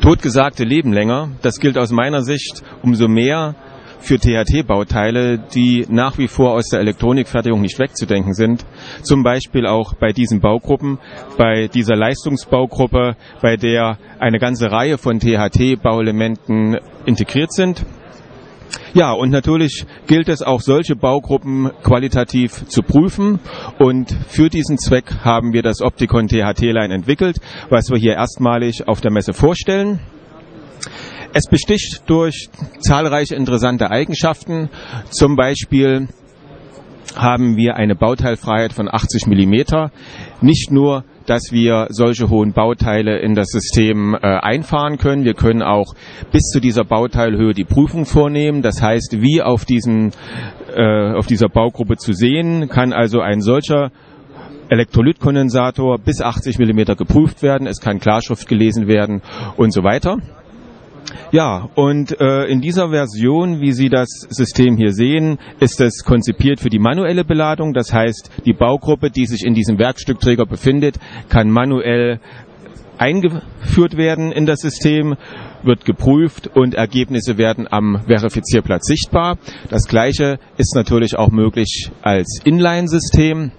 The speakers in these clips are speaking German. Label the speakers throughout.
Speaker 1: Totgesagte leben länger. Das gilt aus meiner Sicht umso mehr für THT-Bauteile, die nach wie vor aus der Elektronikfertigung nicht wegzudenken sind. Zum Beispiel auch bei diesen Baugruppen, bei dieser Leistungsbaugruppe, bei der eine ganze Reihe von THT-Bauelementen integriert sind. Ja, und natürlich gilt es auch solche Baugruppen qualitativ zu prüfen. Und für diesen Zweck haben wir das Opticon THT-Line entwickelt, was wir hier erstmalig auf der Messe vorstellen. Es besticht durch zahlreiche interessante Eigenschaften. Zum Beispiel haben wir eine Bauteilfreiheit von 80 Millimeter. Nicht nur dass wir solche hohen Bauteile in das System äh, einfahren können. Wir können auch bis zu dieser Bauteilhöhe die Prüfung vornehmen. Das heißt, wie auf, diesen, äh, auf dieser Baugruppe zu sehen, kann also ein solcher Elektrolytkondensator bis 80 Millimeter geprüft werden. Es kann Klarschrift gelesen werden und so weiter. Ja, und äh, in dieser Version, wie Sie das System hier sehen, ist es konzipiert für die manuelle Beladung. Das heißt, die Baugruppe, die sich in diesem Werkstückträger befindet, kann manuell eingeführt werden in das System, wird geprüft und Ergebnisse werden am Verifizierplatz sichtbar. Das gleiche ist natürlich auch möglich als Inline-System.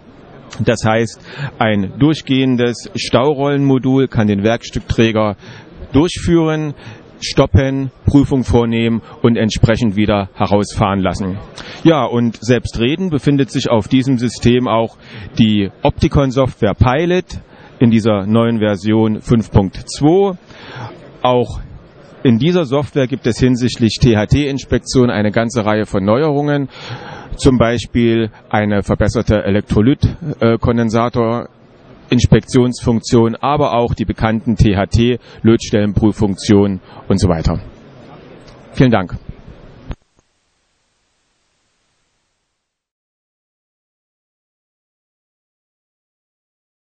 Speaker 1: Das heißt, ein durchgehendes Staurollenmodul kann den Werkstückträger durchführen stoppen, Prüfung vornehmen und entsprechend wieder herausfahren lassen. Ja, und selbstredend befindet sich auf diesem System auch die Opticon Software Pilot in dieser neuen Version 5.2. Auch in dieser Software gibt es hinsichtlich THT-Inspektion eine ganze Reihe von Neuerungen. Zum Beispiel eine verbesserte Elektrolytkondensator Inspektionsfunktion, aber auch die bekannten THT, Lötstellenprüffunktionen und so weiter. Vielen Dank.